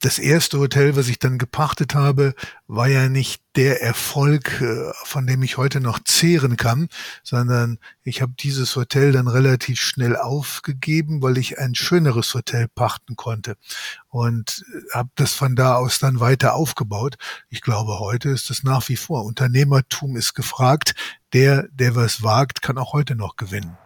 das erste Hotel, was ich dann gepachtet habe, war ja nicht der Erfolg, äh, von dem ich heute noch zehren kann, sondern ich habe dieses Hotel dann relativ schnell aufgegeben, weil ich ein schöneres Hotel pachten konnte und äh, habe das von da aus dann weiter aufgebaut. Ich glaube, heute ist es nach wie vor. Unternehmertum ist gefragt. Der, der was wagt, kann auch heute noch gewinnen.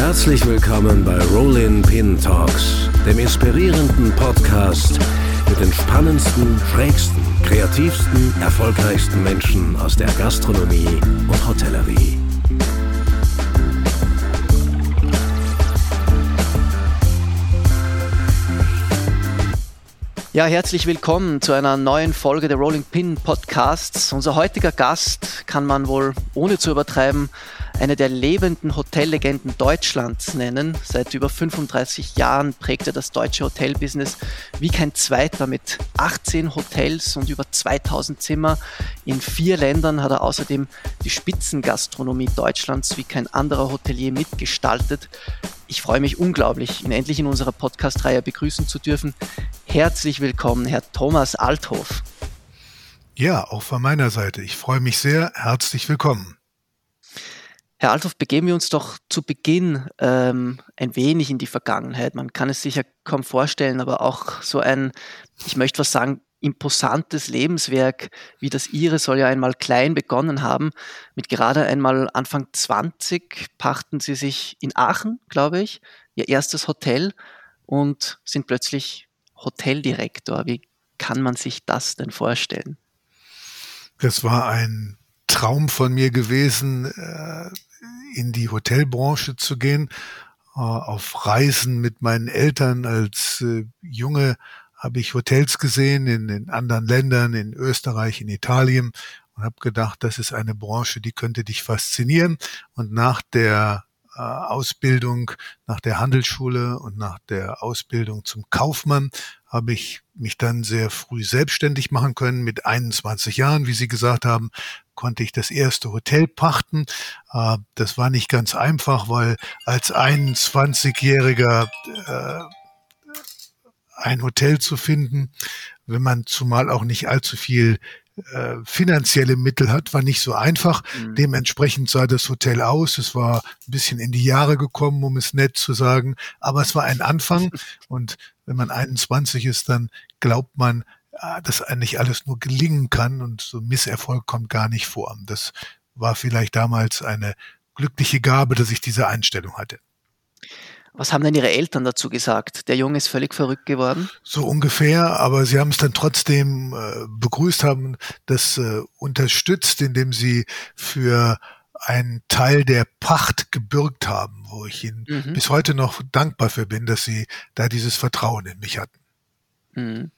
Herzlich willkommen bei Rollin Pin Talks, dem inspirierenden Podcast mit den spannendsten, schrägsten, kreativsten, erfolgreichsten Menschen aus der Gastronomie und Hotellerie. Ja, herzlich willkommen zu einer neuen Folge der Rolling Pin Podcasts. Unser heutiger Gast kann man wohl ohne zu übertreiben eine der lebenden Hotellegenden Deutschlands nennen. Seit über 35 Jahren prägt er das deutsche Hotelbusiness wie kein zweiter mit 18 Hotels und über 2000 Zimmer. In vier Ländern hat er außerdem die Spitzengastronomie Deutschlands wie kein anderer Hotelier mitgestaltet. Ich freue mich unglaublich, ihn endlich in unserer Podcast-Reihe begrüßen zu dürfen. Herzlich willkommen, Herr Thomas Althoff. Ja, auch von meiner Seite. Ich freue mich sehr. Herzlich willkommen. Herr Althoff, begeben wir uns doch zu Beginn ähm, ein wenig in die Vergangenheit. Man kann es sich ja kaum vorstellen, aber auch so ein, ich möchte was sagen, imposantes Lebenswerk wie das Ihre soll ja einmal klein begonnen haben. Mit gerade einmal Anfang 20 pachten Sie sich in Aachen, glaube ich, Ihr erstes Hotel und sind plötzlich Hoteldirektor. Wie kann man sich das denn vorstellen? Das war ein Traum von mir gewesen, äh, in die Hotelbranche zu gehen, äh, auf Reisen mit meinen Eltern als äh, Junge habe ich Hotels gesehen in, in anderen Ländern, in Österreich, in Italien und habe gedacht, das ist eine Branche, die könnte dich faszinieren. Und nach der äh, Ausbildung, nach der Handelsschule und nach der Ausbildung zum Kaufmann habe ich mich dann sehr früh selbstständig machen können. Mit 21 Jahren, wie Sie gesagt haben, konnte ich das erste Hotel pachten. Äh, das war nicht ganz einfach, weil als 21-Jähriger äh, ein Hotel zu finden, wenn man zumal auch nicht allzu viel äh, finanzielle Mittel hat, war nicht so einfach. Mhm. Dementsprechend sah das Hotel aus. Es war ein bisschen in die Jahre gekommen, um es nett zu sagen. Aber es war ein Anfang. Und wenn man 21 ist, dann glaubt man, dass eigentlich alles nur gelingen kann und so Misserfolg kommt gar nicht vor. Das war vielleicht damals eine glückliche Gabe, dass ich diese Einstellung hatte. Was haben denn Ihre Eltern dazu gesagt? Der Junge ist völlig verrückt geworden? So ungefähr, aber sie haben es dann trotzdem äh, begrüßt, haben das äh, unterstützt, indem sie für einen Teil der Pacht gebürgt haben, wo ich ihnen mhm. bis heute noch dankbar für bin, dass sie da dieses Vertrauen in mich hatten. Mhm.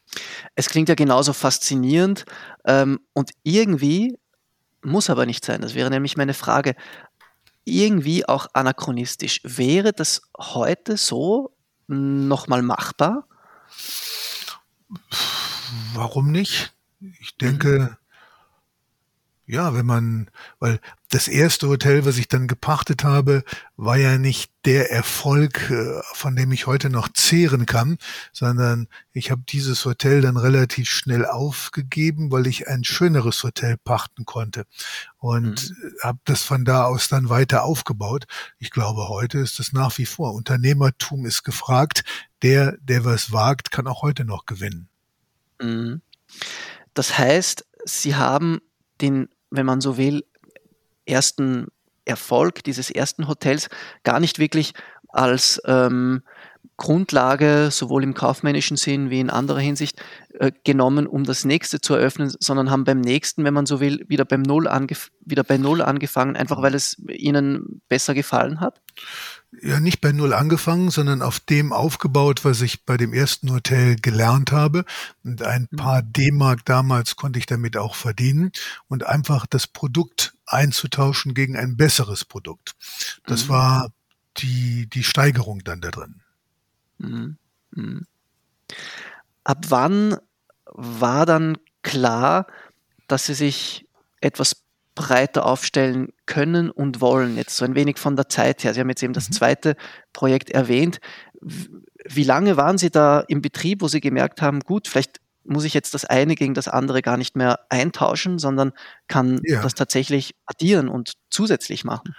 Es klingt ja genauso faszinierend ähm, und irgendwie muss aber nicht sein. Das wäre nämlich meine Frage irgendwie auch anachronistisch. Wäre das heute so nochmal machbar? Warum nicht? Ich denke, ja, wenn man, weil das erste Hotel, was ich dann gepachtet habe, war ja nicht der Erfolg, äh, von dem ich heute noch zehren kann, sondern ich habe dieses Hotel dann relativ schnell aufgegeben, weil ich ein schöneres Hotel pachten konnte und mhm. habe das von da aus dann weiter aufgebaut. Ich glaube, heute ist es nach wie vor. Unternehmertum ist gefragt. Der, der was wagt, kann auch heute noch gewinnen. Mhm. Das heißt, Sie haben den wenn man so will, ersten Erfolg dieses ersten Hotels gar nicht wirklich als ähm, Grundlage, sowohl im kaufmännischen Sinn wie in anderer Hinsicht, äh, genommen, um das nächste zu eröffnen, sondern haben beim nächsten, wenn man so will, wieder beim Null wieder bei Null angefangen, einfach weil es ihnen besser gefallen hat? ja nicht bei Null angefangen, sondern auf dem aufgebaut, was ich bei dem ersten Hotel gelernt habe. Und ein mhm. paar D-Mark damals konnte ich damit auch verdienen und einfach das Produkt einzutauschen gegen ein besseres Produkt. Das mhm. war die, die Steigerung dann da drin. Mhm. mhm. Ab wann war dann klar, dass Sie sich etwas breiter aufstellen können und wollen. Jetzt so ein wenig von der Zeit her. Sie haben jetzt eben das mhm. zweite Projekt erwähnt. Wie lange waren Sie da im Betrieb, wo Sie gemerkt haben, gut, vielleicht muss ich jetzt das eine gegen das andere gar nicht mehr eintauschen, sondern kann ja. das tatsächlich addieren und zusätzlich machen?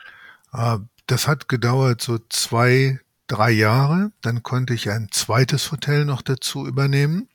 Ah, das hat gedauert so zwei, drei Jahre. Dann konnte ich ein zweites Hotel noch dazu übernehmen.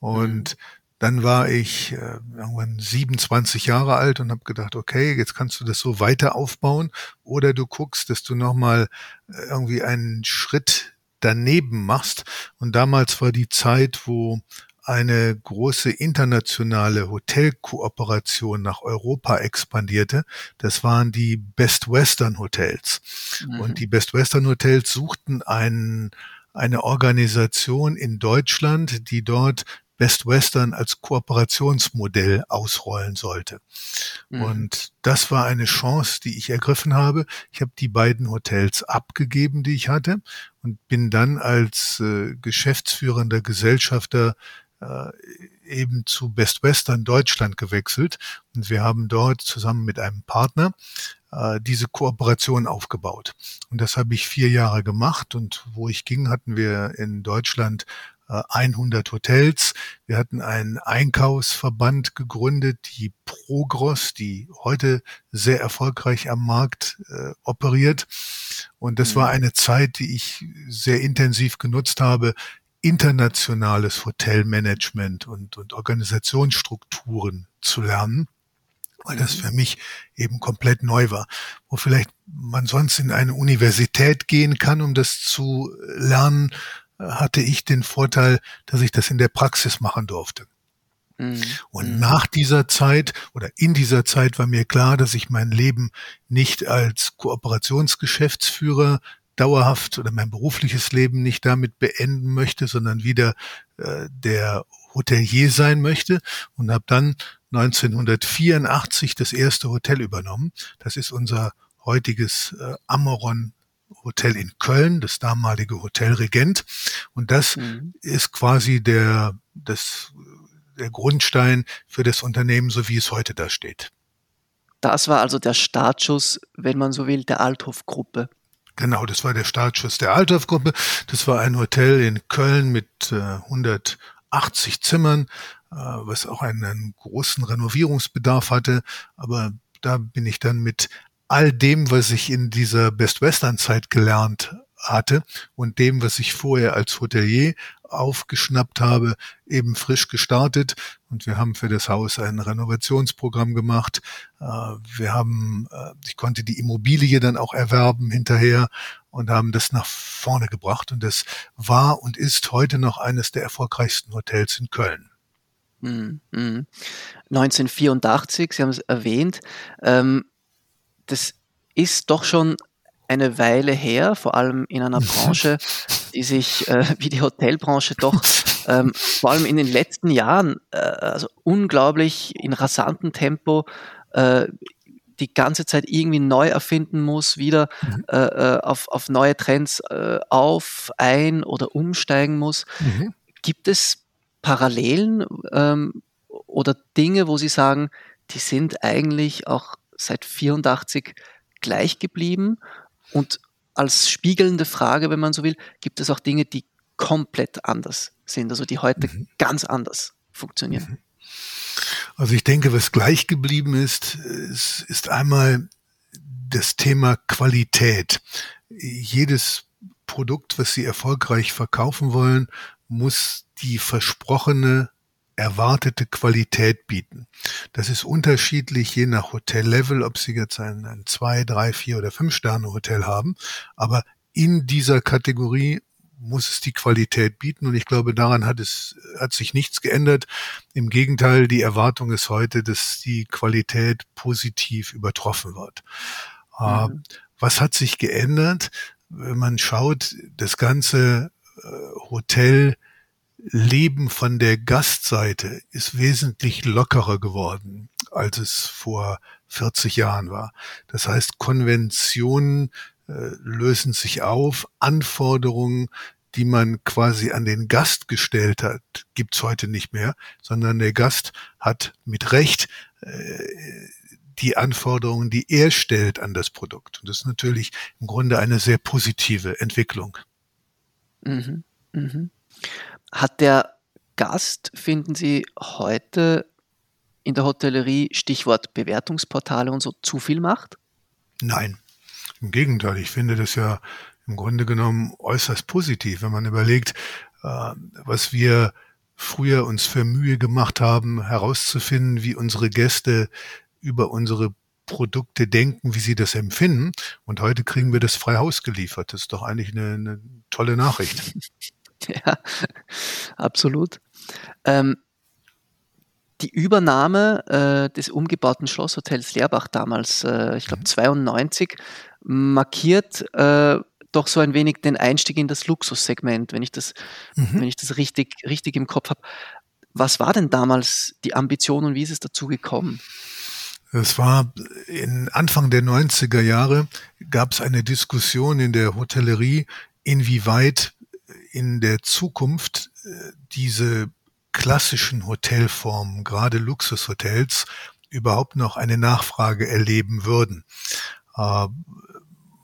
Und mhm. dann war ich äh, irgendwann 27 Jahre alt und habe gedacht, okay, jetzt kannst du das so weiter aufbauen. Oder du guckst, dass du nochmal äh, irgendwie einen Schritt daneben machst. Und damals war die Zeit, wo eine große internationale Hotelkooperation nach Europa expandierte. Das waren die Best Western Hotels. Mhm. Und die Best Western Hotels suchten einen, eine Organisation in Deutschland, die dort Best Western als Kooperationsmodell ausrollen sollte. Mhm. Und das war eine Chance, die ich ergriffen habe. Ich habe die beiden Hotels abgegeben, die ich hatte, und bin dann als äh, geschäftsführender Gesellschafter äh, eben zu Best Western Deutschland gewechselt. Und wir haben dort zusammen mit einem Partner äh, diese Kooperation aufgebaut. Und das habe ich vier Jahre gemacht. Und wo ich ging, hatten wir in Deutschland 100 äh, Hotels. Wir hatten einen Einkaufsverband gegründet, die Progros, die heute sehr erfolgreich am Markt äh, operiert. Und das mhm. war eine Zeit, die ich sehr intensiv genutzt habe, internationales Hotelmanagement und, und Organisationsstrukturen zu lernen, weil das mhm. für mich eben komplett neu war. Wo vielleicht man sonst in eine Universität gehen kann, um das zu lernen, hatte ich den Vorteil, dass ich das in der Praxis machen durfte. Mhm. Und mhm. nach dieser Zeit oder in dieser Zeit war mir klar, dass ich mein Leben nicht als Kooperationsgeschäftsführer dauerhaft oder mein berufliches Leben nicht damit beenden möchte, sondern wieder äh, der Hotelier sein möchte und habe dann 1984 das erste Hotel übernommen. Das ist unser heutiges äh, Amoron Hotel in Köln, das damalige Hotel Regent. Und das mhm. ist quasi der, das, der Grundstein für das Unternehmen, so wie es heute da steht. Das war also der Startschuss, wenn man so will, der Althoff-Gruppe. Genau, das war der Startschuss der Althoff-Gruppe. Das war ein Hotel in Köln mit äh, 180 Zimmern, äh, was auch einen, einen großen Renovierungsbedarf hatte. Aber da bin ich dann mit all dem, was ich in dieser Best Western Zeit gelernt hatte und dem, was ich vorher als Hotelier aufgeschnappt habe, eben frisch gestartet. Und wir haben für das Haus ein Renovationsprogramm gemacht. Äh, wir haben, äh, ich konnte die Immobilie dann auch erwerben hinterher und haben das nach vorne gebracht. Und das war und ist heute noch eines der erfolgreichsten Hotels in Köln. 1984, mhm, mhm. Sie haben es erwähnt. Ähm, das ist doch schon eine Weile her, vor allem in einer Branche, die sich äh, wie die Hotelbranche doch ähm, vor allem in den letzten Jahren äh, also unglaublich in rasantem Tempo äh, die ganze Zeit irgendwie neu erfinden muss, wieder mhm. äh, äh auf, auf neue Trends äh, auf, ein oder umsteigen muss. Mhm. Gibt es Parallelen ähm, oder Dinge, wo Sie sagen, die sind eigentlich auch seit 84 gleich geblieben. Und als spiegelnde Frage, wenn man so will, gibt es auch Dinge, die komplett anders sind, also die heute mhm. ganz anders funktionieren. Mhm. Also ich denke, was gleich geblieben ist, ist, ist einmal das Thema Qualität. Jedes Produkt, was Sie erfolgreich verkaufen wollen, muss die versprochene erwartete Qualität bieten. Das ist unterschiedlich je nach Hotellevel, ob Sie jetzt ein, ein zwei, drei, vier oder fünf Sterne Hotel haben. Aber in dieser Kategorie muss es die Qualität bieten und ich glaube, daran hat es, hat sich nichts geändert. Im Gegenteil, die Erwartung ist heute, dass die Qualität positiv übertroffen wird. Äh, mhm. Was hat sich geändert? Wenn man schaut, das ganze äh, Hotel Leben von der Gastseite ist wesentlich lockerer geworden, als es vor 40 Jahren war. Das heißt, Konventionen äh, lösen sich auf, Anforderungen, die man quasi an den Gast gestellt hat, gibt's heute nicht mehr, sondern der Gast hat mit Recht äh, die Anforderungen, die er stellt an das Produkt. Und das ist natürlich im Grunde eine sehr positive Entwicklung. Mhm. Mhm. Hat der Gast, finden Sie, heute in der Hotellerie, Stichwort Bewertungsportale und so, zu viel Macht? Nein, im Gegenteil. Ich finde das ja im Grunde genommen äußerst positiv, wenn man überlegt, äh, was wir früher uns für Mühe gemacht haben, herauszufinden, wie unsere Gäste über unsere Produkte denken, wie sie das empfinden. Und heute kriegen wir das frei Haus geliefert. Das ist doch eigentlich eine, eine tolle Nachricht. ja, absolut. Ähm, die Übernahme äh, des umgebauten Schlosshotels Leerbach damals, äh, ich glaube 92, markiert äh, doch so ein wenig den Einstieg in das Luxussegment, wenn ich das, mhm. wenn ich das richtig, richtig im Kopf habe. Was war denn damals die Ambition und wie ist es dazu gekommen? Es war in Anfang der 90er Jahre gab es eine Diskussion in der Hotellerie, inwieweit in der Zukunft äh, diese klassischen Hotelformen, gerade Luxushotels, überhaupt noch eine Nachfrage erleben würden.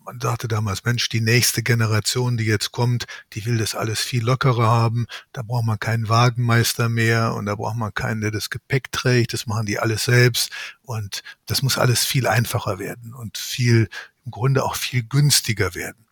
Man sagte damals, Mensch, die nächste Generation, die jetzt kommt, die will das alles viel lockerer haben. Da braucht man keinen Wagenmeister mehr und da braucht man keinen, der das Gepäck trägt. Das machen die alles selbst. Und das muss alles viel einfacher werden und viel, im Grunde auch viel günstiger werden.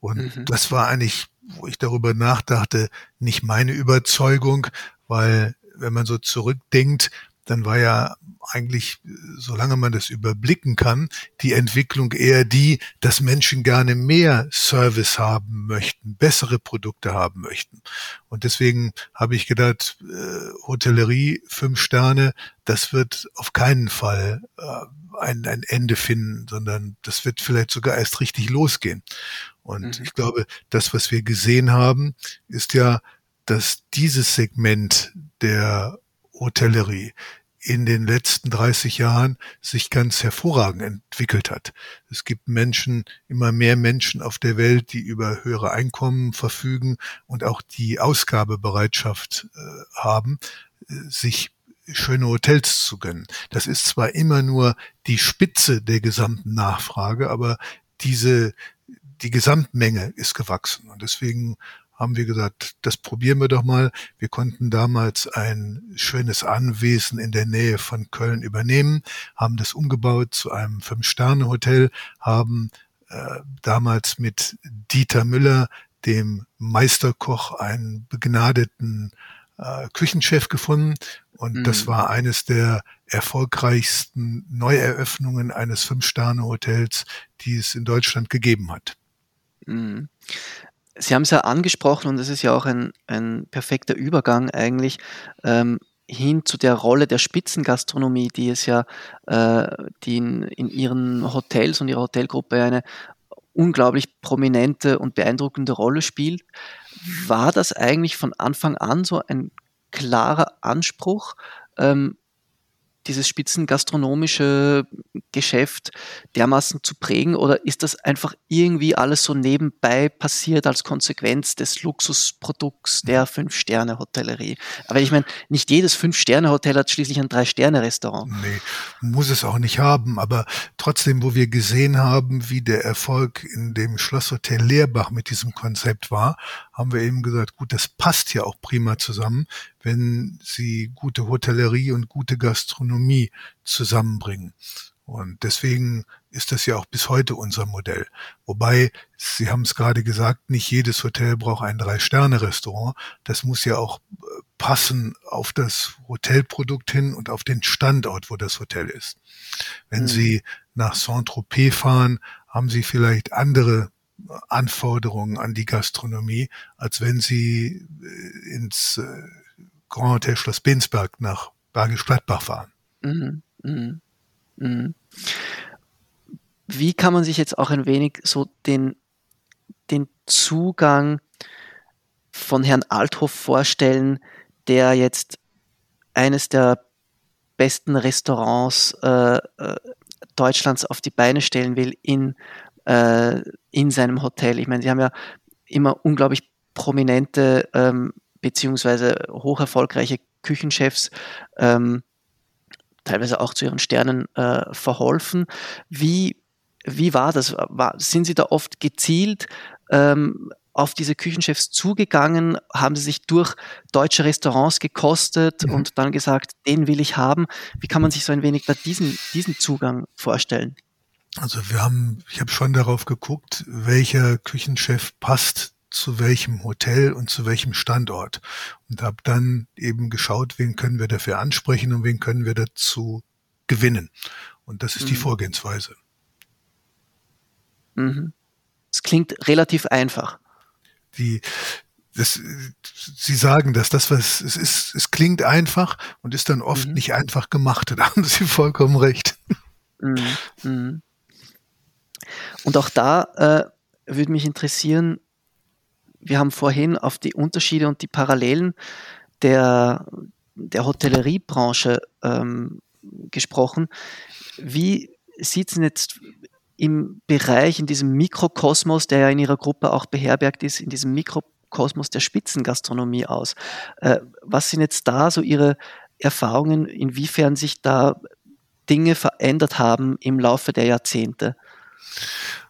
Und mhm. das war eigentlich, wo ich darüber nachdachte, nicht meine Überzeugung, weil wenn man so zurückdenkt, dann war ja eigentlich, solange man das überblicken kann, die Entwicklung eher die, dass Menschen gerne mehr Service haben möchten, bessere Produkte haben möchten. Und deswegen habe ich gedacht, äh, Hotellerie, fünf Sterne, das wird auf keinen Fall äh, ein, ein Ende finden, sondern das wird vielleicht sogar erst richtig losgehen. Und mhm. ich glaube, das, was wir gesehen haben, ist ja, dass dieses Segment der Hotellerie in den letzten 30 Jahren sich ganz hervorragend entwickelt hat. Es gibt Menschen, immer mehr Menschen auf der Welt, die über höhere Einkommen verfügen und auch die Ausgabebereitschaft äh, haben, äh, sich schöne Hotels zu gönnen. Das ist zwar immer nur die Spitze der gesamten Nachfrage, aber diese, die Gesamtmenge ist gewachsen. Und deswegen haben wir gesagt, das probieren wir doch mal. Wir konnten damals ein schönes Anwesen in der Nähe von Köln übernehmen, haben das umgebaut zu einem Fünf-Sterne-Hotel, haben äh, damals mit Dieter Müller, dem Meisterkoch, einen begnadeten äh, Küchenchef gefunden. Und mhm. das war eines der erfolgreichsten Neueröffnungen eines Fünf-Sterne-Hotels, die es in Deutschland gegeben hat. Mhm. Sie haben es ja angesprochen und es ist ja auch ein, ein perfekter Übergang eigentlich ähm, hin zu der Rolle der Spitzengastronomie, die es ja, äh, die in, in Ihren Hotels und Ihrer Hotelgruppe eine unglaublich prominente und beeindruckende Rolle spielt. War das eigentlich von Anfang an so ein klarer Anspruch, ähm, dieses spitzengastronomische Geschäft dermaßen zu prägen oder ist das einfach irgendwie alles so nebenbei passiert als Konsequenz des Luxusprodukts der mhm. Fünf-Sterne-Hotellerie? Aber ich meine, nicht jedes Fünf-Sterne-Hotel hat schließlich ein Drei-Sterne-Restaurant. Nee, muss es auch nicht haben, aber trotzdem, wo wir gesehen haben, wie der Erfolg in dem Schlosshotel Leerbach mit diesem Konzept war, haben wir eben gesagt, gut, das passt ja auch prima zusammen wenn sie gute Hotellerie und gute Gastronomie zusammenbringen. Und deswegen ist das ja auch bis heute unser Modell. Wobei, Sie haben es gerade gesagt, nicht jedes Hotel braucht ein Drei-Sterne-Restaurant. Das muss ja auch äh, passen auf das Hotelprodukt hin und auf den Standort, wo das Hotel ist. Wenn mhm. Sie nach Saint-Tropez fahren, haben Sie vielleicht andere Anforderungen an die Gastronomie, als wenn Sie äh, ins Grand Hotel Schloss Bensberg nach Bergisch Gladbach fahren. Mhm, mhm, mhm. Wie kann man sich jetzt auch ein wenig so den, den Zugang von Herrn Althoff vorstellen, der jetzt eines der besten Restaurants äh, äh, Deutschlands auf die Beine stellen will in, äh, in seinem Hotel. Ich meine, Sie haben ja immer unglaublich prominente ähm, beziehungsweise hoch erfolgreiche Küchenchefs, ähm, teilweise auch zu ihren Sternen äh, verholfen. Wie, wie war das? War, sind Sie da oft gezielt ähm, auf diese Küchenchefs zugegangen? Haben Sie sich durch deutsche Restaurants gekostet mhm. und dann gesagt, den will ich haben? Wie kann man sich so ein wenig da diesen, diesen Zugang vorstellen? Also wir haben, ich habe schon darauf geguckt, welcher Küchenchef passt zu welchem Hotel und zu welchem Standort und habe dann eben geschaut, wen können wir dafür ansprechen und wen können wir dazu gewinnen. Und das ist mhm. die Vorgehensweise. Mhm. Es klingt relativ einfach. Die, das, Sie sagen das, das was es ist, es klingt einfach und ist dann oft mhm. nicht einfach gemacht. Da haben Sie vollkommen recht. Mhm. Und auch da äh, würde mich interessieren, wir haben vorhin auf die Unterschiede und die Parallelen der, der Hotelleriebranche ähm, gesprochen. Wie sieht es jetzt im Bereich, in diesem Mikrokosmos, der ja in Ihrer Gruppe auch beherbergt ist, in diesem Mikrokosmos der Spitzengastronomie aus? Äh, was sind jetzt da so Ihre Erfahrungen, inwiefern sich da Dinge verändert haben im Laufe der Jahrzehnte?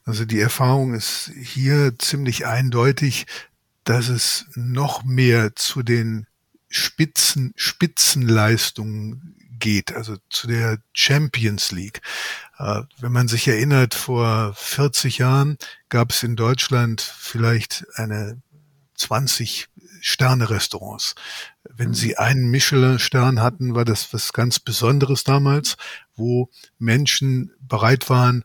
Also die Erfahrung ist hier ziemlich eindeutig, dass es noch mehr zu den Spitzen, Spitzenleistungen geht, also zu der Champions League. Äh, wenn man sich erinnert, vor 40 Jahren gab es in Deutschland vielleicht eine 20 Sterne-Restaurants. Wenn sie einen Michelin-Stern hatten, war das was ganz Besonderes damals, wo Menschen bereit waren,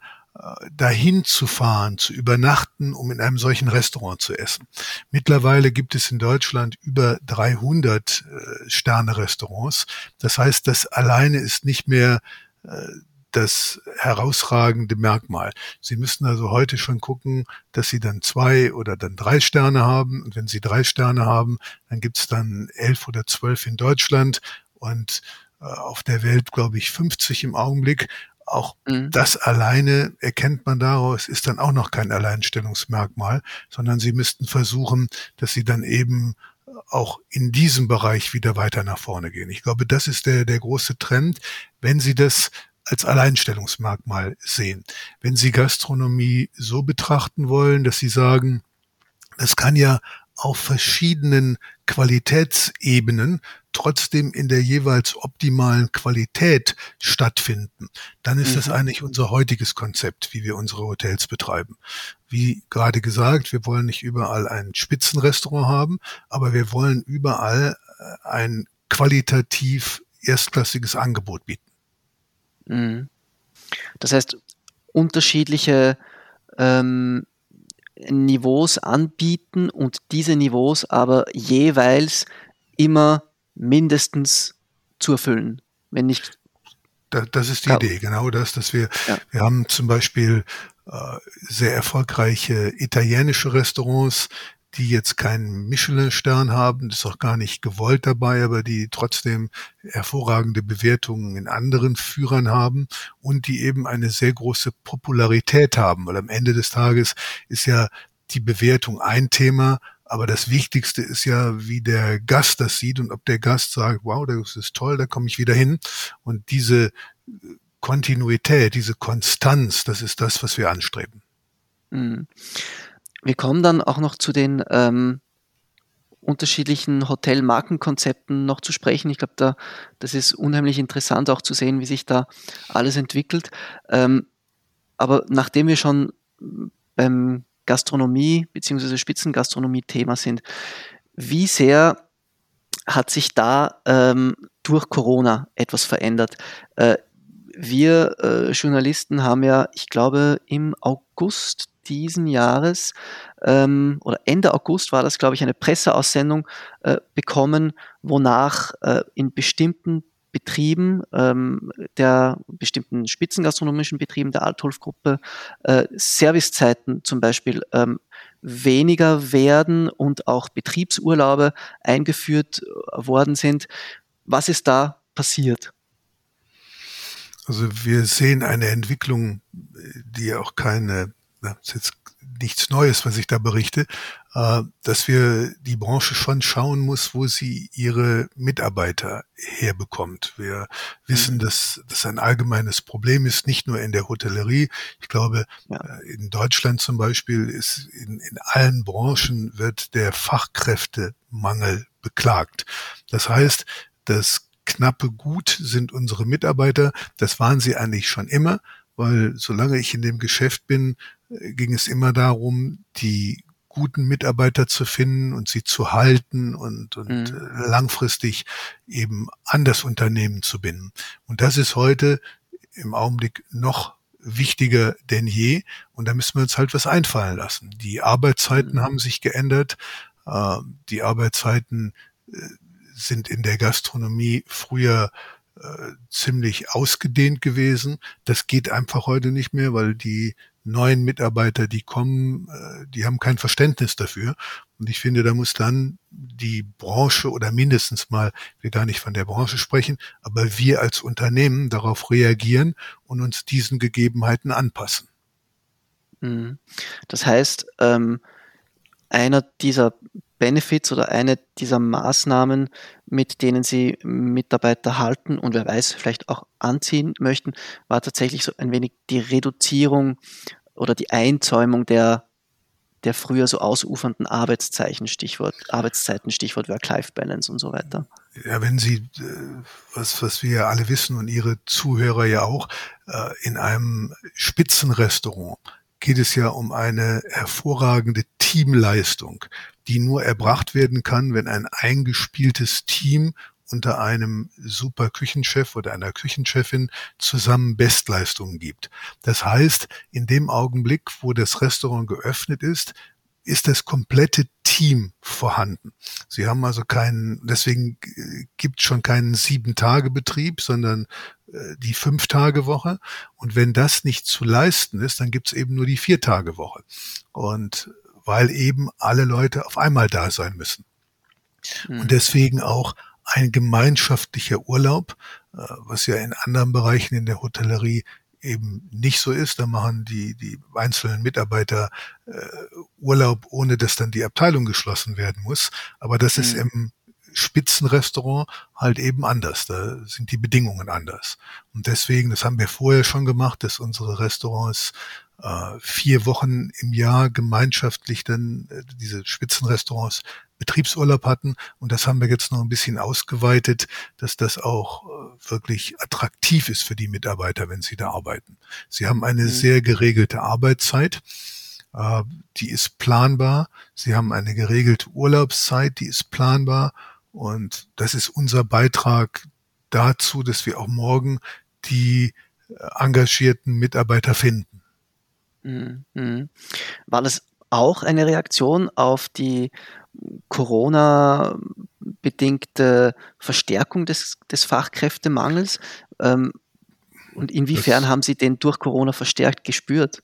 dahin zu fahren, zu übernachten, um in einem solchen Restaurant zu essen. Mittlerweile gibt es in Deutschland über 300 äh, Sterne-Restaurants. Das heißt, das alleine ist nicht mehr äh, das herausragende Merkmal. Sie müssen also heute schon gucken, dass Sie dann zwei oder dann drei Sterne haben. Und wenn Sie drei Sterne haben, dann gibt es dann elf oder zwölf in Deutschland und äh, auf der Welt, glaube ich, 50 im Augenblick. Auch mhm. das alleine erkennt man daraus, ist dann auch noch kein Alleinstellungsmerkmal, sondern sie müssten versuchen, dass sie dann eben auch in diesem Bereich wieder weiter nach vorne gehen. Ich glaube, das ist der, der große Trend, wenn Sie das als Alleinstellungsmerkmal sehen. Wenn Sie Gastronomie so betrachten wollen, dass Sie sagen, es kann ja auf verschiedenen Qualitätsebenen trotzdem in der jeweils optimalen Qualität stattfinden, dann ist mhm. das eigentlich unser heutiges Konzept, wie wir unsere Hotels betreiben. Wie gerade gesagt, wir wollen nicht überall ein Spitzenrestaurant haben, aber wir wollen überall äh, ein qualitativ erstklassiges Angebot bieten. Mhm. Das heißt, unterschiedliche ähm, Niveaus anbieten und diese Niveaus aber jeweils immer mindestens zu erfüllen, wenn nicht. Das, das ist die ja. Idee, genau das, dass wir, ja. wir haben zum Beispiel äh, sehr erfolgreiche italienische Restaurants, die jetzt keinen Michelin-Stern haben, das ist auch gar nicht gewollt dabei, aber die trotzdem hervorragende Bewertungen in anderen Führern haben und die eben eine sehr große Popularität haben, weil am Ende des Tages ist ja die Bewertung ein Thema, aber das Wichtigste ist ja, wie der Gast das sieht und ob der Gast sagt, wow, das ist toll, da komme ich wieder hin. Und diese Kontinuität, diese Konstanz, das ist das, was wir anstreben. Mhm. Wir kommen dann auch noch zu den ähm, unterschiedlichen Hotelmarkenkonzepten noch zu sprechen. Ich glaube, da, das ist unheimlich interessant auch zu sehen, wie sich da alles entwickelt. Ähm, aber nachdem wir schon beim Gastronomie bzw. Spitzengastronomie-Thema sind, wie sehr hat sich da ähm, durch Corona etwas verändert? Äh, wir äh, Journalisten haben ja, ich glaube, im August diesen Jahres ähm, oder Ende August war das, glaube ich, eine Presseaussendung äh, bekommen, wonach äh, in bestimmten Betrieben, ähm, der bestimmten spitzengastronomischen Betrieben der Altholf-Gruppe äh, Servicezeiten zum Beispiel ähm, weniger werden und auch Betriebsurlaube eingeführt worden sind. Was ist da passiert? Also wir sehen eine Entwicklung, die auch keine das ist jetzt nichts Neues, was ich da berichte, äh, dass wir die Branche schon schauen muss, wo sie ihre Mitarbeiter herbekommt. Wir wissen, mhm. dass das ein allgemeines Problem ist, nicht nur in der Hotellerie. Ich glaube, ja. Äh, in Deutschland zum Beispiel ist in, in allen Branchen wird der Fachkräftemangel beklagt. Das heißt, das knappe Gut sind unsere Mitarbeiter. Das waren sie eigentlich schon immer, weil solange ich in dem Geschäft bin, äh, ging es immer darum, die guten Mitarbeiter zu finden und sie zu halten und, und mhm. Äh, langfristig eben an das Unternehmen zu binden. Und das ist heute im Augenblick noch wichtiger denn je. Und da müssen wir uns halt was einfallen lassen. Die Arbeitszeiten mhm. haben sich geändert. Ähm, die Arbeitszeiten äh, sind in der Gastronomie früher äh, ziemlich ausgedehnt gewesen. Das geht einfach heute nicht mehr, weil die neuen Mitarbeiter, die kommen, äh, die haben kein Verständnis dafür. Und ich finde, da muss dann die Branche oder mindestens mal, wir gar nicht von der Branche sprechen, aber wir als Unternehmen darauf reagieren und uns diesen Gegebenheiten anpassen. Mhm. Das heißt, ähm, einer dieser Benefits oder eine dieser Maßnahmen, mit denen Sie Mitarbeiter halten und wer weiß, vielleicht auch anziehen möchten, war tatsächlich so ein wenig die Reduzierung oder die Einzäumung der, der früher so ausufernden Arbeitszeichen, Stichwort Arbeitszeiten, Stichwort Work-Life-Balance und so weiter. Ja, wenn Sie, äh, was, was wir alle wissen und Ihre Zuhörer ja auch, äh, in einem Spitzenrestaurant geht es ja um eine hervorragende Teamleistung, die nur erbracht werden kann, wenn ein eingespieltes Team unter einem super Küchenchef oder einer Küchenchefin zusammen Bestleistungen gibt. Das heißt, in dem Augenblick, wo das Restaurant geöffnet ist, ist das komplette Team vorhanden. Sie haben also keinen, deswegen gibt schon keinen Sieben-Tage-Betrieb, sondern äh, die Fünf-Tage-Woche. Und wenn das nicht zu leisten ist, dann gibt es eben nur die Vier-Tage-Woche. Und weil eben alle Leute auf einmal da sein müssen. Mhm. Und deswegen auch ein gemeinschaftlicher Urlaub, äh, was ja in anderen Bereichen in der Hotellerie eben nicht so ist. Da machen die, die einzelnen Mitarbeiter äh, Urlaub, ohne dass dann die Abteilung geschlossen werden muss. Aber das mhm. ist im Spitzenrestaurant halt eben anders. Da sind die Bedingungen anders. Und deswegen, das haben wir vorher schon gemacht, dass unsere Restaurants äh, vier Wochen im Jahr gemeinschaftlich dann äh, diese Spitzenrestaurants Betriebsurlaub hatten. Und das haben wir jetzt noch ein bisschen ausgeweitet, dass das auch äh, wirklich attraktiv ist für die Mitarbeiter, wenn sie da arbeiten. Sie haben eine mhm. sehr geregelte Arbeitszeit. Äh, die ist planbar. Sie haben eine geregelte Urlaubszeit, die ist planbar. Und das ist unser Beitrag dazu, dass wir auch morgen die äh, engagierten Mitarbeiter finden. Mhm. mhm. War das auch eine Reaktion auf die Corona-bedingte Verstärkung des, des Fachkräftemangels? Ähm, und inwiefern das, haben Sie den durch Corona verstärkt gespürt?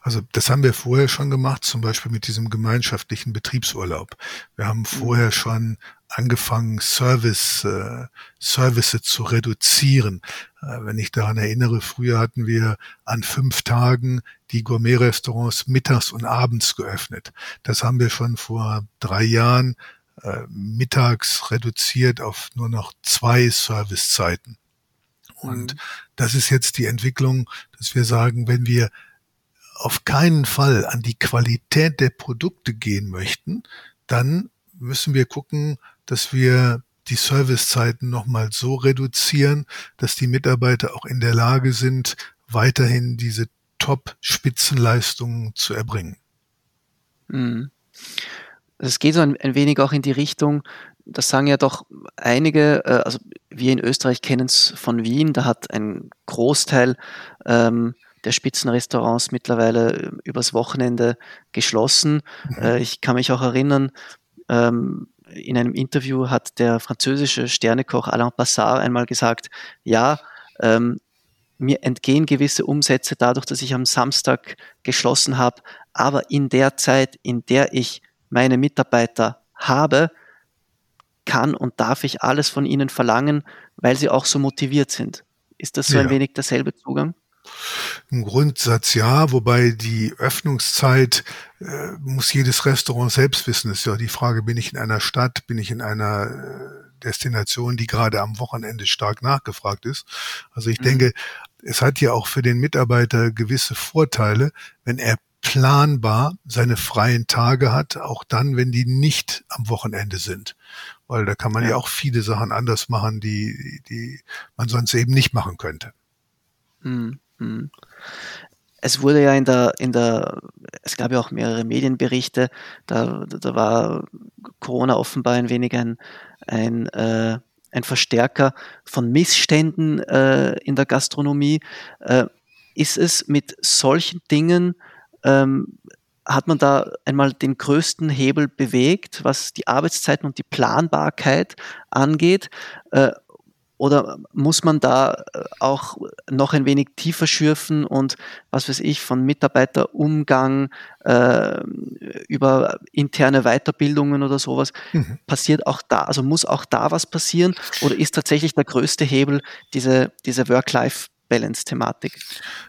Also das haben wir vorher schon gemacht, zum Beispiel mit diesem gemeinschaftlichen Betriebsurlaub. Wir haben mhm. vorher schon angefangen, Service, äh, Service zu reduzieren. Äh, wenn ich daran erinnere, früher hatten wir an fünf Tagen die Gourmet-Restaurants mittags und abends geöffnet. Das haben wir schon vor drei Jahren äh, mittags reduziert auf nur noch zwei Servicezeiten. Und mhm. das ist jetzt die Entwicklung, dass wir sagen, wenn wir auf keinen Fall an die Qualität der Produkte gehen möchten, dann müssen wir gucken, dass wir die Servicezeiten nochmal so reduzieren, dass die Mitarbeiter auch in der Lage sind, weiterhin diese Top-Spitzenleistungen zu erbringen. Mhm. Es geht so ein, ein, wenig auch in die Richtung, das sagen ja doch einige, äh, also wir in Österreich kennen es von Wien, da hat ein Großteil ähm, der Spitzenrestaurants mittlerweile äh, übers Wochenende geschlossen. Mhm. Äh, ich kann mich auch erinnern, ähm, in einem Interview hat der französische Sternekoch Alain Passard einmal gesagt, ja, ähm, mir entgehen gewisse Umsätze dadurch, dass ich am Samstag geschlossen habe, aber in der Zeit, in der ich meine Mitarbeiter habe, kann und darf ich alles von ihnen verlangen, weil sie auch so motiviert sind. Ist das so ja. ein wenig derselbe Zugang? Im Grundsatz ja, wobei die Öffnungszeit äh, muss jedes Restaurant selbst wissen. ist ja die Frage, bin ich in einer Stadt, bin ich in einer äh, Destination, die gerade am Wochenende stark nachgefragt ist. Also ich mhm. denke, es hat ja auch für den Mitarbeiter gewisse Vorteile, wenn er planbar seine freien Tage hat, auch dann, wenn die nicht am Wochenende sind. Weil da kann man ja, ja auch viele Sachen anders machen, die, die man sonst eben nicht machen könnte. Mhm. Mhm. Es wurde ja in der, in der, es gab ja auch mehrere Medienberichte, da, da war Corona offenbar ein wenig ein, ein, äh, ein Verstärker von Missständen äh, in der Gastronomie. Äh, ist es mit solchen Dingen, ähm, hat man da einmal den größten Hebel bewegt, was die Arbeitszeiten und die Planbarkeit angeht? Äh, oder muss man da äh, auch noch ein wenig tiefer schürfen und was weiß ich, von Mitarbeiterumgang äh, über interne Weiterbildungen oder sowas, mhm. passiert auch da, also muss auch da was passieren oder ist tatsächlich der größte Hebel diese, diese Work-Life- Balance-Thematik?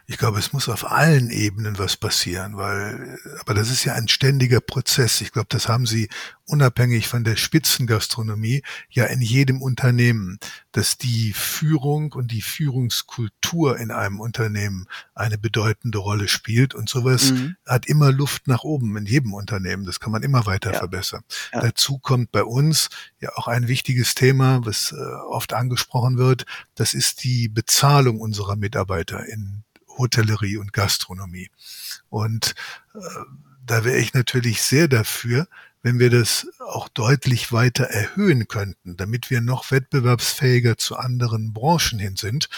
Ich glaube, es muss auf allen Ebenen was passieren, weil, aber das ist ja ein ständiger Prozess. Ich glaube, das haben Sie unabhängig von der Spitzengastronomie ja in jedem Unternehmen, dass die Führung und die Führungskultur in einem Unternehmen eine bedeutende Rolle spielt und sowas mhm. hat immer Luft nach oben in jedem Unternehmen. Das kann man immer weiter ja. verbessern. Ja. Dazu kommt bei uns ja auch ein wichtiges Thema, was äh, oft angesprochen wird. Das ist die Bezahlung unserer Mitarbeiter in Hotellerie und Gastronomie. Und äh, da wäre ich natürlich sehr dafür, wenn wir das auch deutlich weiter erhöhen könnten, damit wir noch wettbewerbsfähiger zu anderen Branchen hin sind,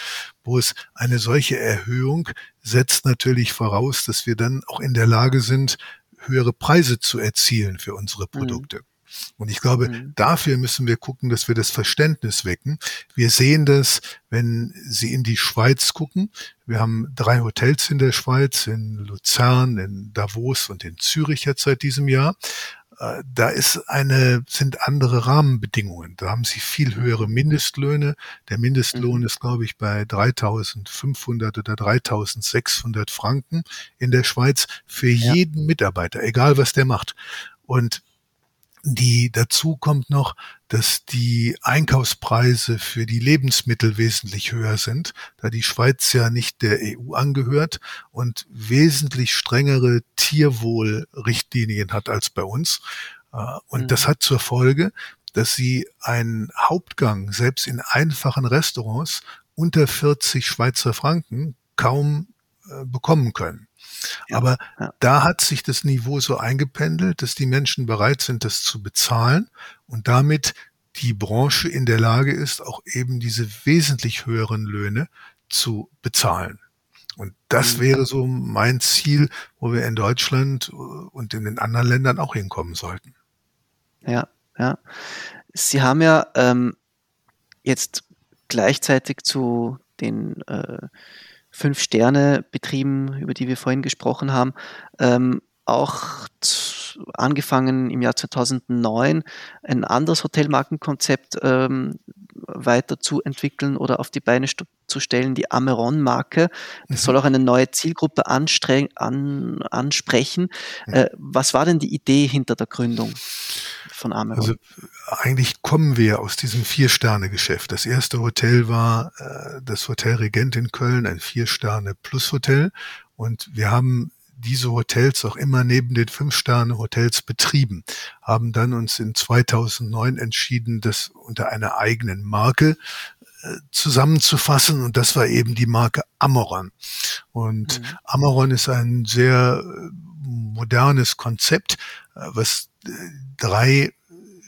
wo es eine solche Erhöhung setzt natürlich voraus, dass wir dann auch in der Lage sind, höhere Preise zu erzielen für unsere mhm. Produkte. Mhm. Und ich glaube, mhm. dafür müssen wir gucken, dass wir das Verständnis wecken. Wir sehen das, wenn Sie in die Schweiz gucken. Wir haben drei Hotels in der Schweiz, in Luzern, in Davos und in Zürich jetzt seit diesem Jahr. Äh, da ist eine, sind andere Rahmenbedingungen. Da haben sie viel höhere Mindestlöhne. Der Mindestlohn mhm. ist, glaube ich, bei 3.500 oder 3.600 Franken in der Schweiz für ja. jeden Mitarbeiter, egal was der macht. Und die dazu kommt noch, dass die Einkaufspreise für die Lebensmittel wesentlich höher sind, da die Schweiz ja nicht der EU angehört und wesentlich strengere Tierwohlrichtlinien hat als bei uns. Äh, und mhm. das hat zur Folge, dass sie einen Hauptgang selbst in einfachen Restaurants unter 40 Schweizer Franken kaum äh, bekommen können. Ja, Aber ja. da hat sich das Niveau so eingependelt, dass die Menschen bereit sind, das zu bezahlen und damit die Branche in der Lage ist, auch eben diese wesentlich höheren Löhne zu bezahlen. Und das mhm. wäre so mein Ziel, wo wir in Deutschland und in den anderen Ländern auch hinkommen sollten. Ja, ja. Sie haben ja ähm, jetzt gleichzeitig zu den äh, Fünf-Sterne-Betrieben, über die wir vorhin gesprochen haben, ähm, auch angefangen im Jahr 2009 ein anderes Hotelmarkenkonzept ähm, weiter zu entwickeln oder auf die Beine zu stellen, die Ameron-Marke. Das mhm. soll auch eine neue Zielgruppe an, ansprechen. Mhm. Äh, was war denn die Idee hinter der Gründung von Ameron? Also eigentlich kommen wir aus diesem Vier-Sterne-Geschäft. Das erste Hotel war äh, das Hotel Regent in Köln, ein Vier-Sterne-Plus-Hotel. Und wir haben diese Hotels auch immer neben den Fünf-Sterne-Hotels betrieben, haben dann uns in 2009 entschieden, das unter einer eigenen Marke äh, zusammenzufassen und das war eben die Marke Amoron. Und mhm. Amoron ist ein sehr äh, modernes Konzept, äh, was drei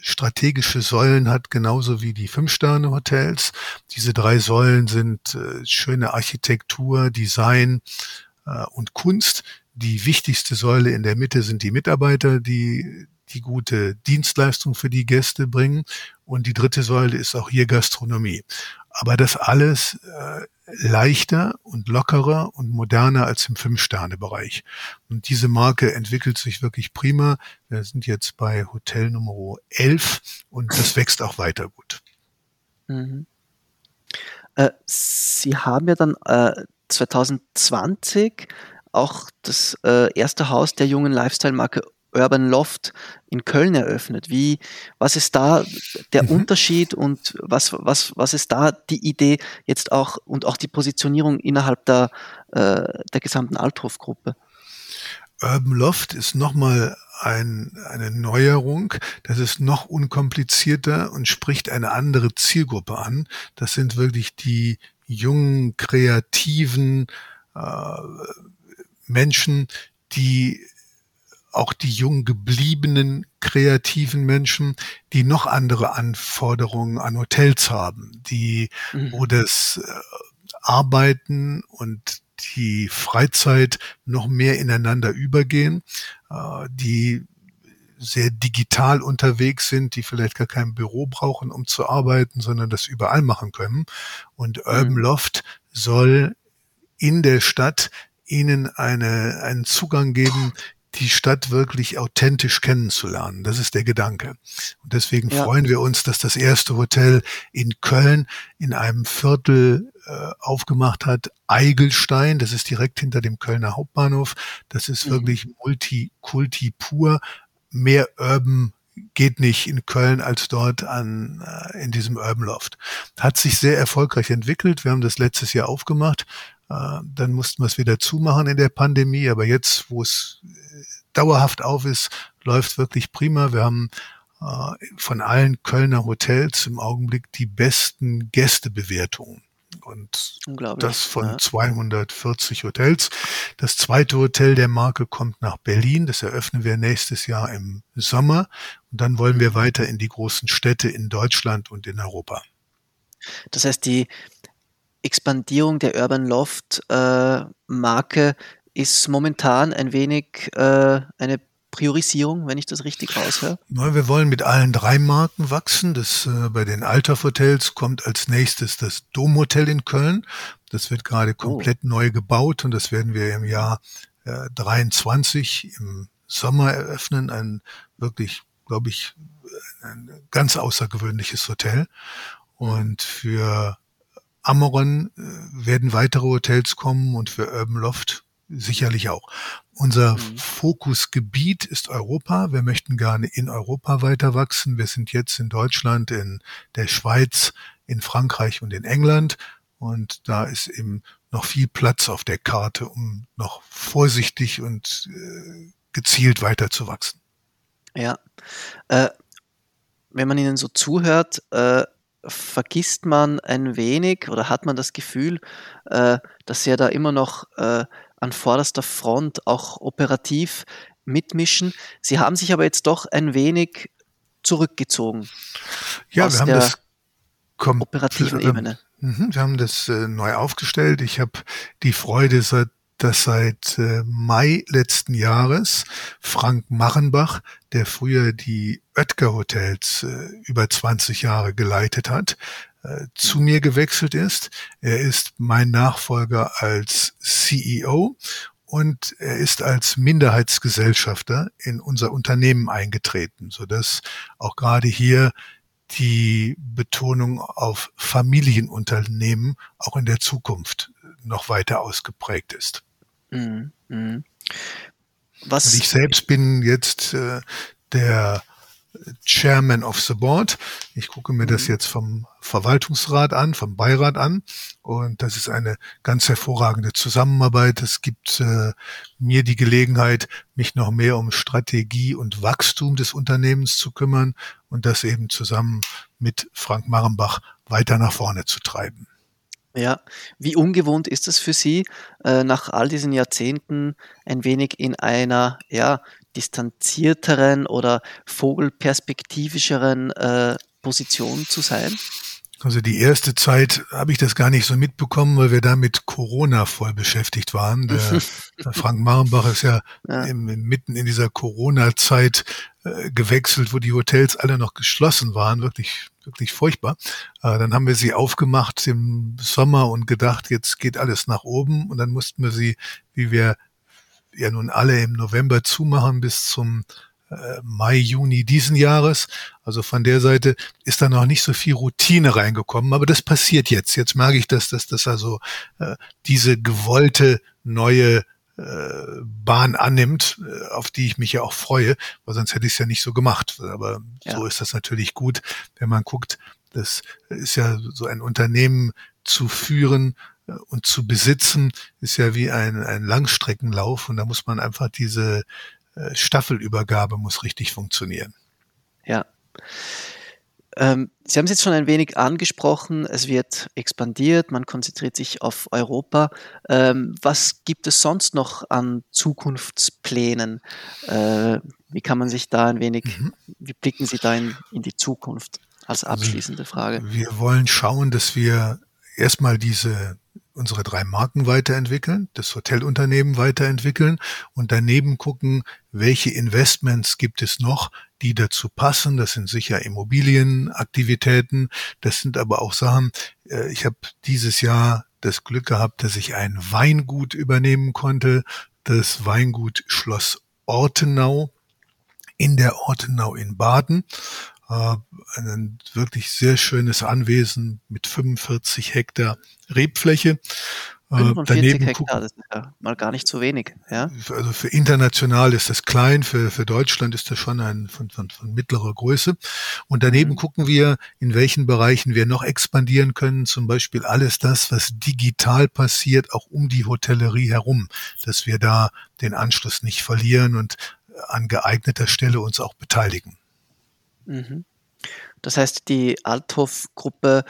strategische Säulen hat, genauso wie die Fünf-Sterne-Hotels. Diese drei Säulen sind schöne Architektur, Design und Kunst, die wichtigste Säule in der Mitte sind die Mitarbeiter, die die gute Dienstleistung für die Gäste bringen. Und die dritte Säule ist auch hier Gastronomie. Aber das alles äh, leichter und lockerer und moderner als im Fünf-Sterne-Bereich. Und diese Marke entwickelt sich wirklich prima. Wir sind jetzt bei Hotel Nummer 11 und das wächst auch weiter gut. Mhm. Äh, Sie haben ja dann äh, 2020 auch das äh, erste Haus der jungen Lifestyle-Marke Urban Loft in Köln eröffnet. Wie, was ist da der mhm. Unterschied und was, was, was ist da die Idee jetzt auch und auch die Positionierung innerhalb der, äh, der gesamten Althoff-Gruppe? Urban Loft ist nochmal ein, eine Neuerung. Das ist noch unkomplizierter und spricht eine andere Zielgruppe an. Das sind wirklich die jungen, kreativen äh, Menschen, die auch die jung gebliebenen kreativen Menschen, die noch andere Anforderungen an Hotels haben, die, mhm. wo das äh, Arbeiten und die Freizeit noch mehr ineinander übergehen, äh, die sehr digital unterwegs sind, die vielleicht gar kein Büro brauchen, um zu arbeiten, sondern das überall machen können. Und Urban mhm. Loft soll in der Stadt ihnen eine, einen Zugang geben, die Stadt wirklich authentisch kennenzulernen. Das ist der Gedanke. Und deswegen ja. freuen wir uns, dass das erste Hotel in Köln in einem Viertel äh, aufgemacht hat. Eigelstein, das ist direkt hinter dem Kölner Hauptbahnhof. Das ist mhm. wirklich Multikulti pur. Mehr Urban geht nicht in Köln als dort an äh, in diesem Urban Loft. Hat sich sehr erfolgreich entwickelt. Wir haben das letztes Jahr aufgemacht. Äh, dann mussten wir es wieder zumachen in der Pandemie. Aber jetzt, wo es äh, dauerhaft auf ist, läuft wirklich prima. Wir haben äh, von allen Kölner Hotels im Augenblick die besten Gästebewertungen. Und das von ja. 240 Hotels. Das zweite Hotel der Marke kommt nach Berlin. Das eröffnen wir nächstes Jahr im Sommer. Und dann wollen wir weiter in die großen Städte in Deutschland und in Europa. Das heißt, die Expandierung der Urban Loft äh, Marke ist momentan ein wenig äh, eine Priorisierung, wenn ich das richtig raushöre? Wir wollen mit allen drei Marken wachsen. Das, äh, bei den Altaf-Hotels kommt als nächstes das Domhotel in Köln. Das wird gerade oh. komplett oh. neu gebaut und das werden wir im Jahr äh, 23 im Sommer eröffnen. Ein wirklich, glaube ich, ein ganz außergewöhnliches Hotel. Und für Amoron äh, werden weitere Hotels kommen und für Urban Loft sicherlich auch. Unser mhm. Fokusgebiet ist Europa. Wir möchten gerne in Europa weiter wachsen. Wir sind jetzt in Deutschland, in der Schweiz, in Frankreich und in England. Und da ist eben noch viel Platz auf der Karte, um noch vorsichtig und äh, gezielt weiter zu wachsen. Ja. Äh, wenn man Ihnen so zuhört, äh, vergisst man ein wenig oder hat man das Gefühl, äh, dass Sie ja da immer noch äh, an vorderster Front auch operativ mitmischen. Sie haben sich aber jetzt doch ein wenig zurückgezogen. Ja, wir haben das operativen Ebene. Mhm, wir haben das äh, neu aufgestellt. Ich habe die Freude, seit dass seit äh, Mai letzten Jahres Frank Machenbach, der früher die Oetker Hotels äh, über 20 Jahre geleitet hat, äh, zu mir gewechselt ist. Er ist mein Nachfolger als CEO und er ist als Minderheitsgesellschafter in unser Unternehmen eingetreten, so dass auch gerade hier die Betonung auf Familienunternehmen auch in der Zukunft noch weiter ausgeprägt ist. Mhm. mhm. Was? Und ich selbst bin jetzt äh, der Chairman of the Board. Ich gucke mir das mhm. jetzt vom Verwaltungsrat an, vom Beirat an. Und das ist eine ganz hervorragende Zusammenarbeit. Es gibt äh, mir die Gelegenheit, mich noch mehr um Strategie und Wachstum des Unternehmens zu kümmern und das eben zusammen mit Frank Marenbach weiter nach vorne zu treiben. Ja, wie ungewohnt ist es für Sie, äh, nach all diesen Jahrzehnten ein wenig in einer ja, distanzierteren oder vogelperspektivischeren äh, Position zu sein? Also die erste Zeit habe ich das gar nicht so mitbekommen, weil wir da mit Corona voll beschäftigt waren. Der, der Frank Marenbach ist ja, ja. Im, mitten in dieser Corona-Zeit äh, gewechselt, wo die Hotels alle noch geschlossen waren, wirklich wirklich furchtbar. Äh, dann haben wir sie aufgemacht im Sommer und gedacht, jetzt geht alles nach oben und dann mussten wir sie, wie wir ja nun alle im November zumachen bis zum äh, Mai, Juni diesen Jahres. Also von der Seite ist da noch nicht so viel Routine reingekommen, aber das passiert jetzt. Jetzt merke ich, dass das, dass also äh, diese gewollte neue Bahn annimmt, äh, auf die ich mich ja auch freue, weil sonst hätte ich es ja nicht so gemacht. Aber ja. so ist das natürlich gut, wenn man guckt, das ist ja so ein Unternehmen zu führen äh, und zu besitzen, ist ja wie ein, ein Langstreckenlauf und da muss man einfach diese Staffelübergabe muss richtig funktionieren. Ja. Ähm, Sie haben es jetzt schon ein wenig angesprochen, es wird expandiert, man konzentriert sich auf Europa. Ähm, was gibt es sonst noch an Zukunftsplänen? Äh, wie kann man sich da ein wenig, mhm. wie blicken Sie da in, in die Zukunft als also abschließende Frage? Wir wollen schauen, dass wir erstmal diese unsere drei Marken weiterentwickeln, das Hotelunternehmen weiterentwickeln und daneben gucken, welche Investments gibt es noch, die dazu passen. Das sind sicher Immobilienaktivitäten, das sind aber auch Sachen, äh, ich habe dieses Jahr das Glück gehabt, dass ich ein Weingut übernehmen konnte, das Weingut Schloss Ortenau in der Ortenau in Baden. Ein wirklich sehr schönes Anwesen mit 45 Hektar Rebfläche. 45 äh, Daneben Hektar, das ist ja mal gar nicht so wenig. Ja? Also für international ist das klein, für, für Deutschland ist das schon ein von, von, von mittlerer Größe. Und daneben mhm. gucken wir, in welchen Bereichen wir noch expandieren können, zum Beispiel alles das, was digital passiert, auch um die Hotellerie herum, dass wir da den Anschluss nicht verlieren und an geeigneter Stelle uns auch beteiligen. Mhm. Das heißt, die Althoff-Gruppe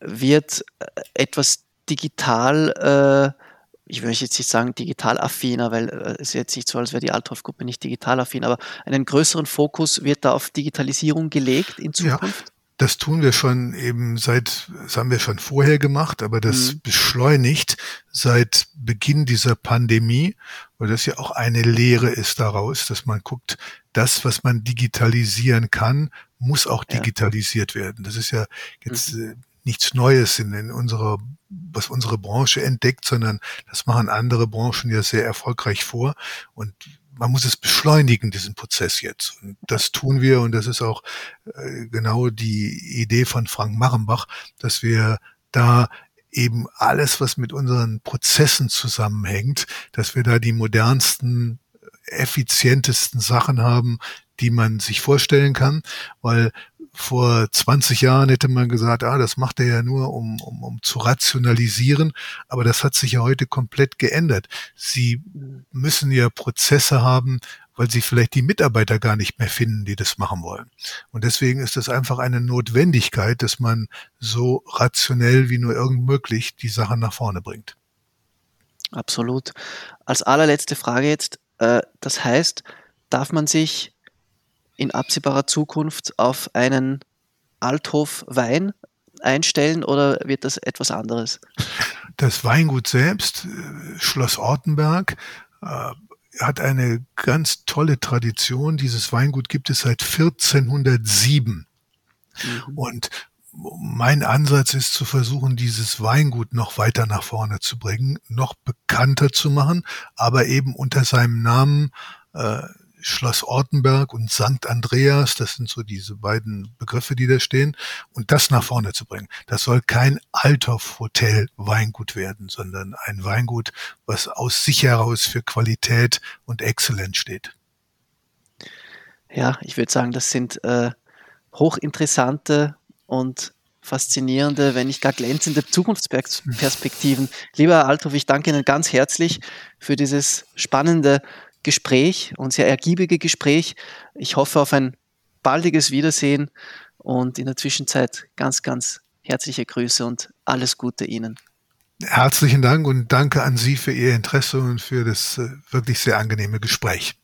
wird äh, etwas digital, äh, ich möchte jetzt nicht sagen digital affiner, weil äh, es ist jetzt nicht so, als wäre die Althoff-Gruppe nicht digital affin, aber einen größeren Fokus wird da auf Digitalisierung gelegt in Zukunft? Ja. Das tun wir schon eben seit, das haben wir schon vorher gemacht, aber das mhm. beschleunigt seit Beginn dieser Pandemie, weil das ja auch eine Lehre ist daraus, dass man guckt, das, was man digitalisieren kann, muss auch digitalisiert ja. werden. Das ist ja jetzt mhm. äh, nichts Neues in, in unserer, was unsere Branche entdeckt, sondern das machen andere Branchen ja sehr erfolgreich vor. Und man muss es beschleunigen, diesen Prozess jetzt. Und das tun wir und das ist auch äh, genau die Idee von Frank Machenbach, dass wir da eben alles, was mit unseren Prozessen zusammenhängt, dass wir da die modernsten effizientesten Sachen haben, die man sich vorstellen kann, weil vor 20 Jahren hätte man gesagt, ah, das macht er ja nur, um, um, um zu rationalisieren. Aber das hat sich ja heute komplett geändert. Sie müssen ja Prozesse haben, weil sie vielleicht die Mitarbeiter gar nicht mehr finden, die das machen wollen. Und deswegen ist es einfach eine Notwendigkeit, dass man so rationell wie nur irgend möglich die Sachen nach vorne bringt. Absolut. Als allerletzte Frage jetzt, das heißt, darf man sich in absehbarer Zukunft auf einen Althof-Wein einstellen oder wird das etwas anderes? Das Weingut selbst, äh, Schloss Ortenberg, äh, hat eine ganz tolle Tradition. Dieses Weingut gibt es seit 1407. Mhm. Und mein Ansatz ist zu versuchen, dieses Weingut noch weiter nach vorne zu bringen, noch bekannter zu machen, aber eben unter seinem Namen äh, Schloss Ortenberg und St. Andreas, das sind so diese beiden Begriffe, die da stehen, und das nach vorne zu bringen. Das soll kein Althoff-Hotel Weingut werden, sondern ein Weingut, was aus sich heraus für Qualität und Exzellenz steht. Ja, ich würde sagen, das sind äh, hochinteressante und faszinierende, wenn nicht gar glänzende Zukunftsperspektiven. Lieber Herr Althoff, ich danke Ihnen ganz herzlich für dieses spannende Gespräch und sehr ergiebige Gespräch. Ich hoffe auf ein baldiges Wiedersehen und in der Zwischenzeit ganz, ganz herzliche Grüße und alles Gute Ihnen. Herzlichen Dank und danke an Sie für Ihr Interesse und für das äh, wirklich sehr angenehme Gespräch.